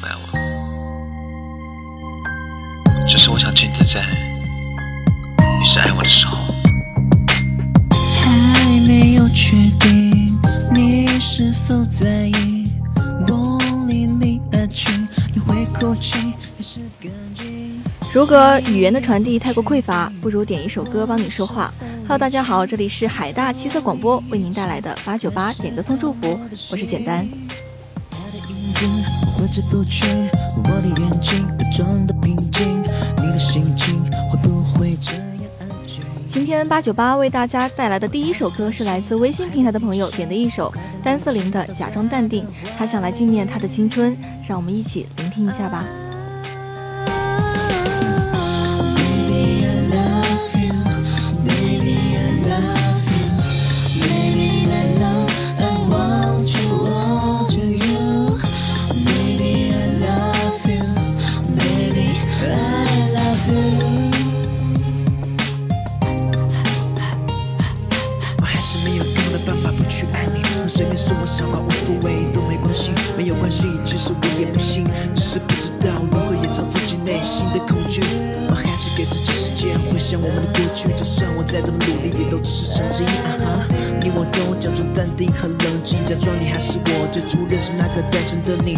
不爱我，只是我想镜子在你是爱我的时候。还没有确定你是否在意，我离你而去，你会哭泣还是干净？如果语言的传递太过匮乏，不如点一首歌帮你说话。Hello，大家好，这里是海大七色广播为您带来的八九八点歌送祝福，我是简单。他的影子不知，不觉，我的眼睛被装的平静，你的心情会不会这样安静？今天八九八为大家带来的第一首歌是来自微信平台的朋友点的一首单色林的《假装淡定》，他想来纪念他的青春，让我们一起聆听一下吧。也不信，只是不知道如何掩藏自己内心的恐惧。我还是给自己时间回想我们的过去，就算我再怎么努力，也都只是曾经。啊哈，你我都假装淡定和冷静，假装你还是我最初认识那个单纯的你。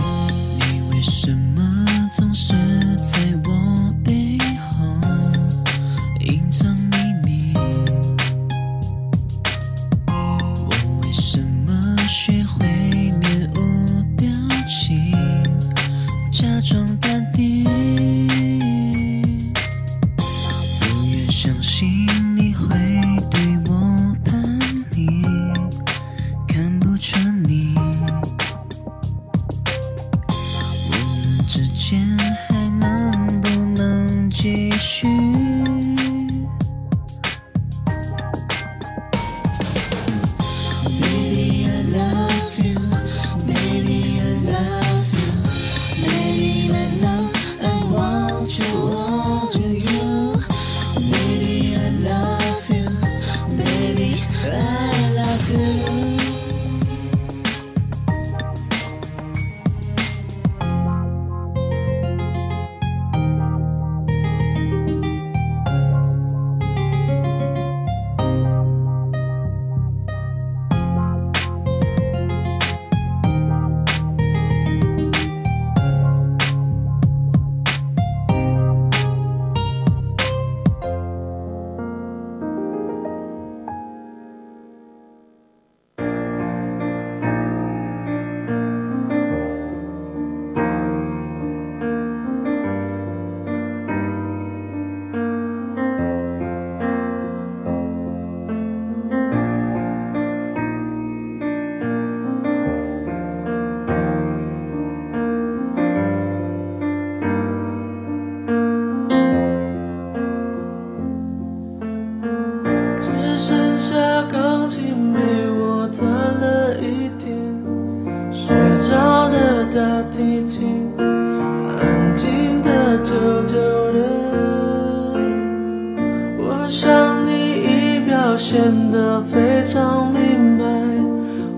显得非常明白，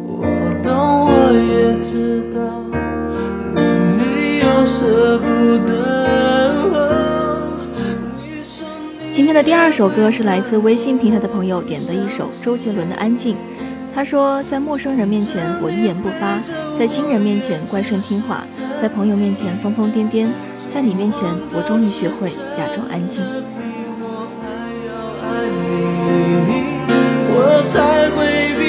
我懂，我也知道，你没有舍不得。今天的第二首歌是来自微信平台的朋友点的一首周杰伦的《安静》。他说，在陌生人面前我一言不发，在亲人面前乖顺听话，在朋友面前疯疯癫癫，在你面前我终于学会假装安静。我才会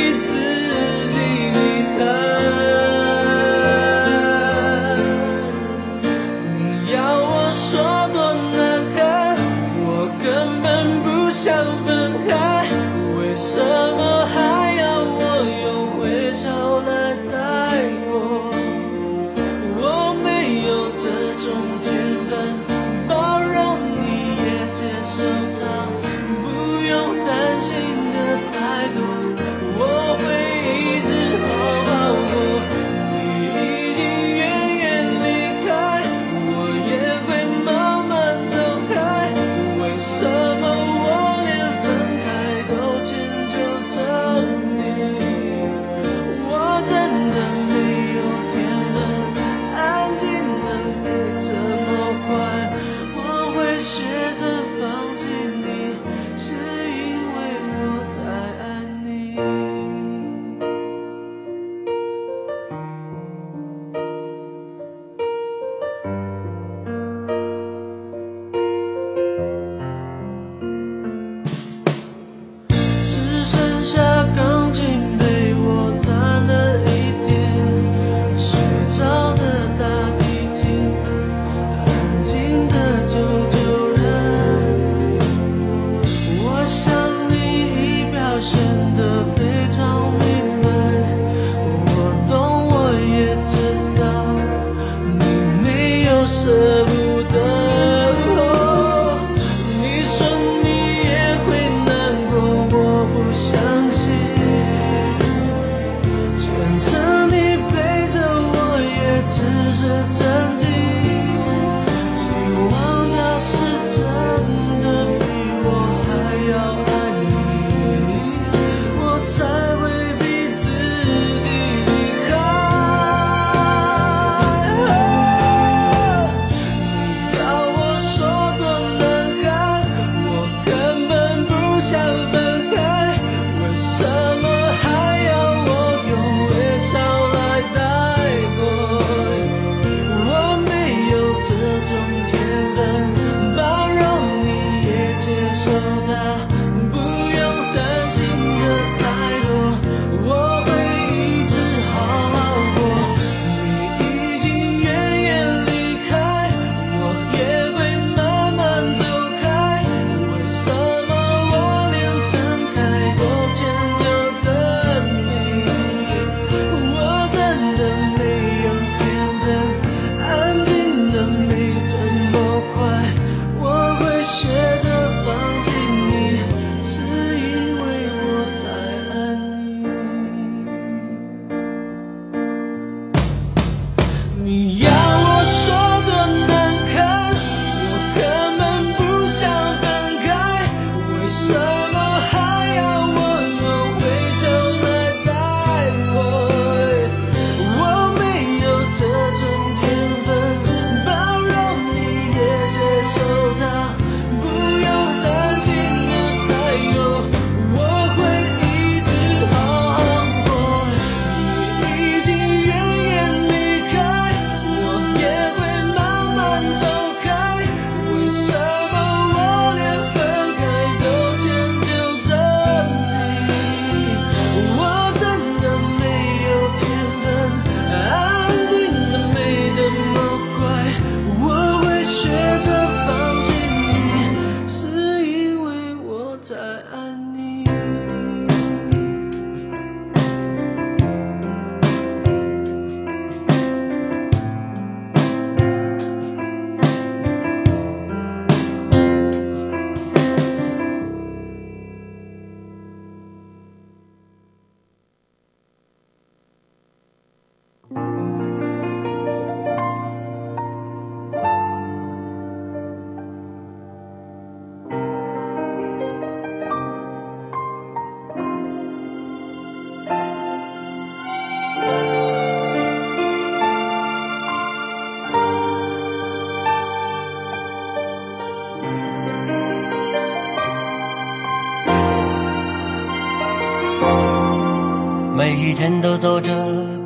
每天都走着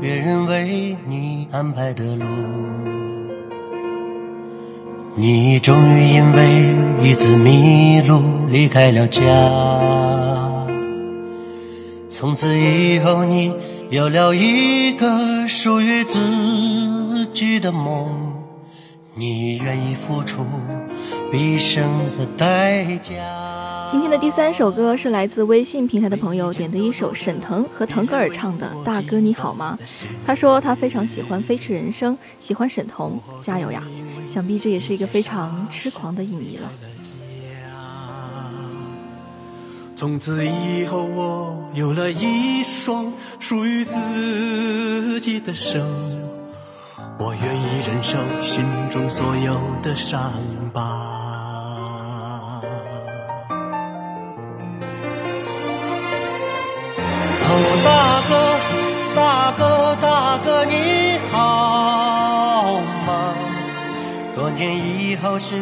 别人为你安排的路，你终于因为一次迷路离开了家。从此以后，你有了一个属于自己的梦，你愿意付出毕生的代价。今天的第三首歌是来自微信平台的朋友点的一首沈腾和腾格尔唱的《大哥你好吗》。他说他非常喜欢《飞驰人生》，喜欢沈腾，加油呀！想必这也是一个非常痴狂的影迷了。从此以后，我有了一双属于自己的手，我愿意忍受心中所有的伤疤。哦，大哥，大哥，大哥，你好吗？多年以后，是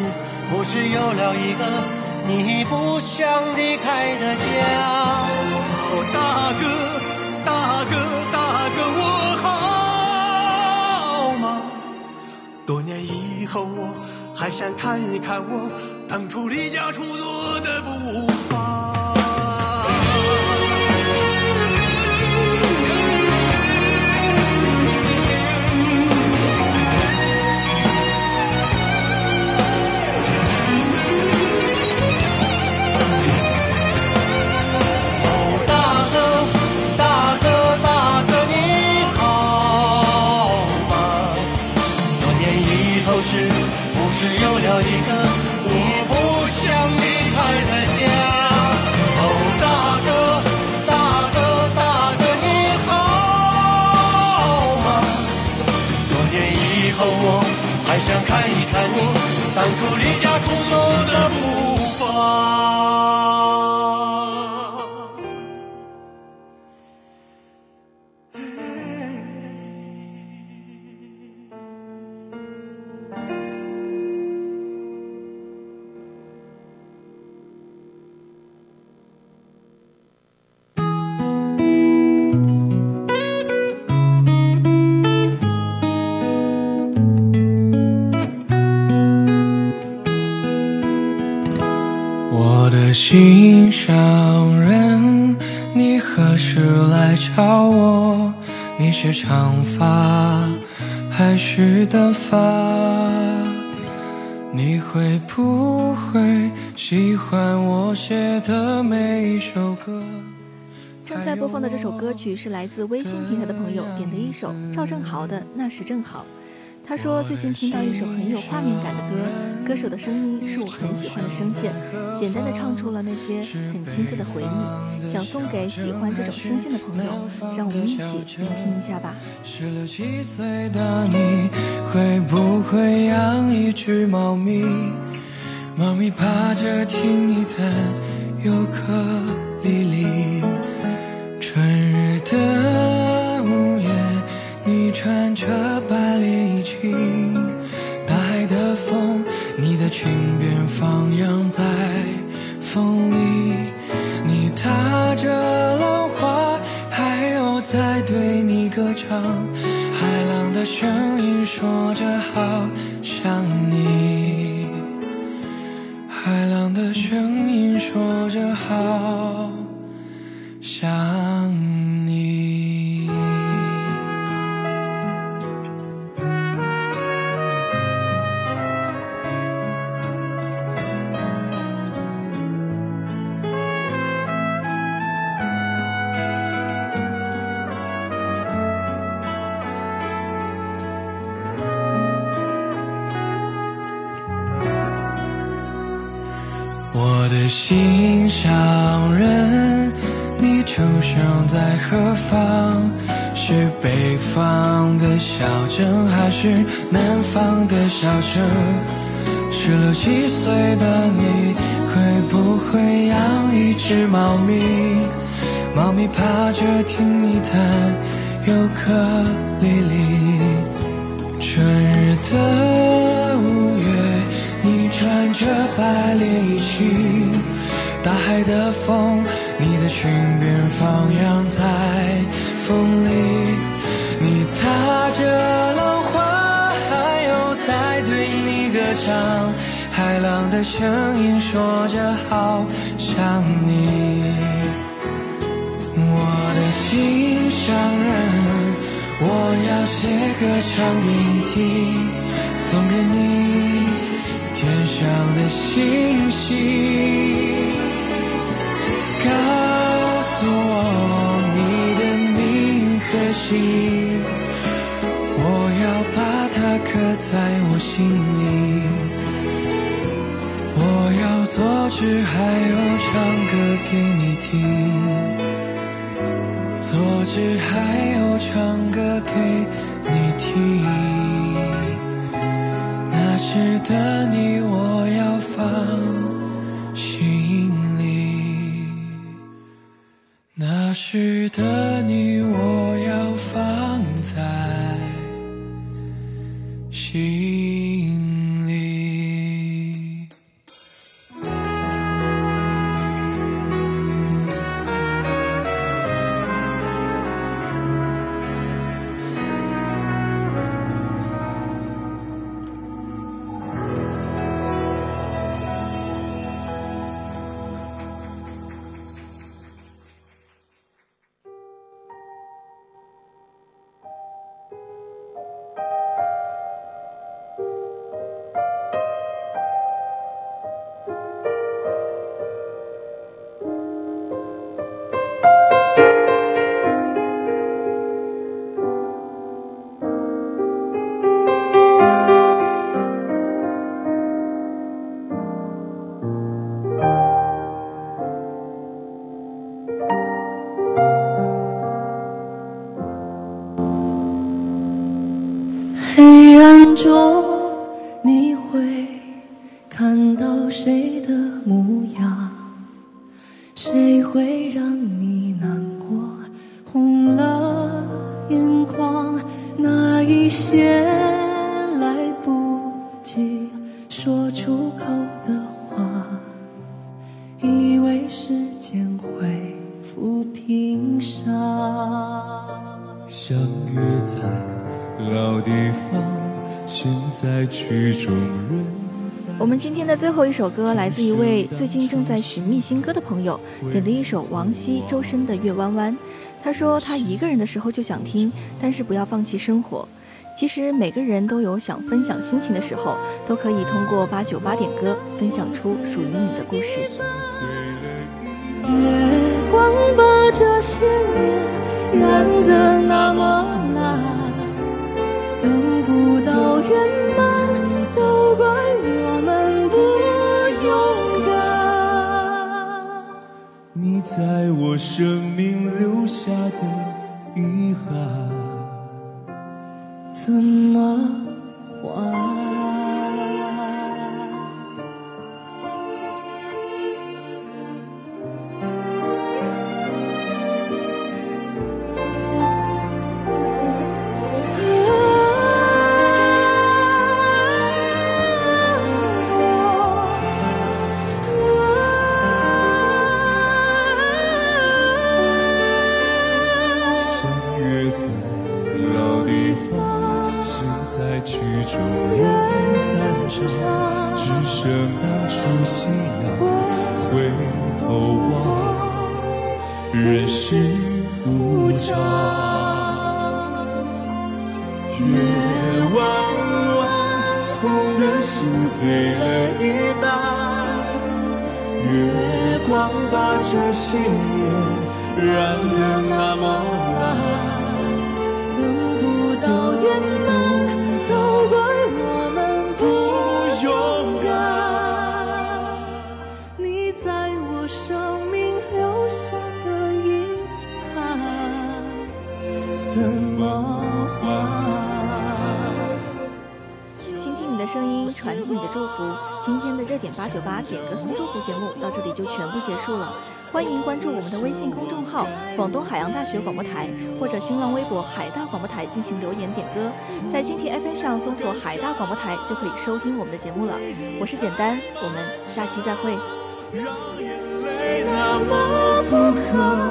不是有了一个你不想离开的家？哦，大哥，大哥，大哥，我好吗？多年以后，我还想看一看我当初离家出走的步伐。是长发还是短发？你会不会喜欢我写的每一首歌？正在播放的这首歌曲是来自微信平台的朋友点的一首赵正豪的《那时正好》。他说最近听到一首很有画面感的歌，歌手的声音是我很喜欢的声线，简单的唱出了那些很青涩的回忆，想送给喜欢这种声线的朋友，让我们一起聆听一下吧。十六七岁的你会不会养一只猫咪？猫咪趴着听你弹尤克里里。春日的午夜，你穿着白连衣大海的风，你的裙边放扬在风里。你踏着浪花，海鸥在对你歌唱，海浪的声音说着好心上人，你出生在何方？是北方的小镇，还是南方的小城？十六七岁的你，会不会养一只猫咪？猫咪趴着听你弹尤克里里。春日的五月，你穿着白连衣裙，大海的风，你的裙边放扬在风里，你踏着浪花，还有在对你歌唱，海浪的声音说着好想你。我的心上人，我要写歌唱给你听，送给你天上的星星。告诉我你的名和姓，我要把它刻在我心里。我要作词，还有唱歌给你听。作词还有唱歌给你听，那时的你我要放值得你。时间会抚平伤。相约在老地方，现在曲终人散。我们今天的最后一首歌来自一位最近正在寻觅新歌的朋友点的一首王晰、周深的《月弯弯》。他说他一个人的时候就想听，但是不要放弃生活。其实每个人都有想分享心情的时候，都可以通过八九八点歌分享出属于你的故事。月光把这些年染得那么蓝，等不到圆满，都怪我们不勇敢。你在我生命留下的遗憾。怎节目到这里就全部结束了。欢迎关注我们的微信公众号“广东海洋大学广播台”或者新浪微博“海大广播台”进行留言点歌，在蜻蜓 FM 上搜索“海大广播台”就可以收听我们的节目了。我是简单，我们下期再会。让眼泪那么不可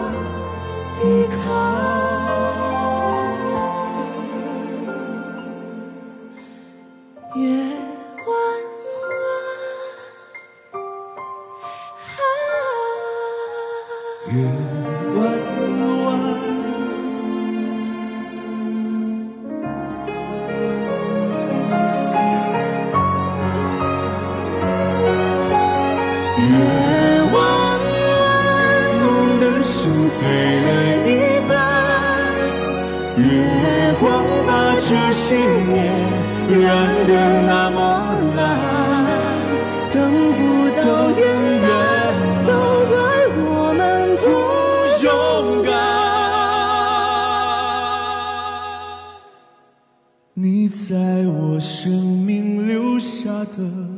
的